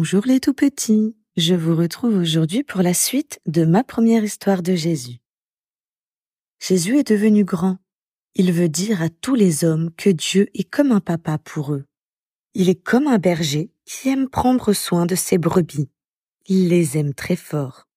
Bonjour les tout petits, je vous retrouve aujourd'hui pour la suite de ma première histoire de Jésus. Jésus est devenu grand. Il veut dire à tous les hommes que Dieu est comme un papa pour eux. Il est comme un berger qui aime prendre soin de ses brebis. Il les aime très fort.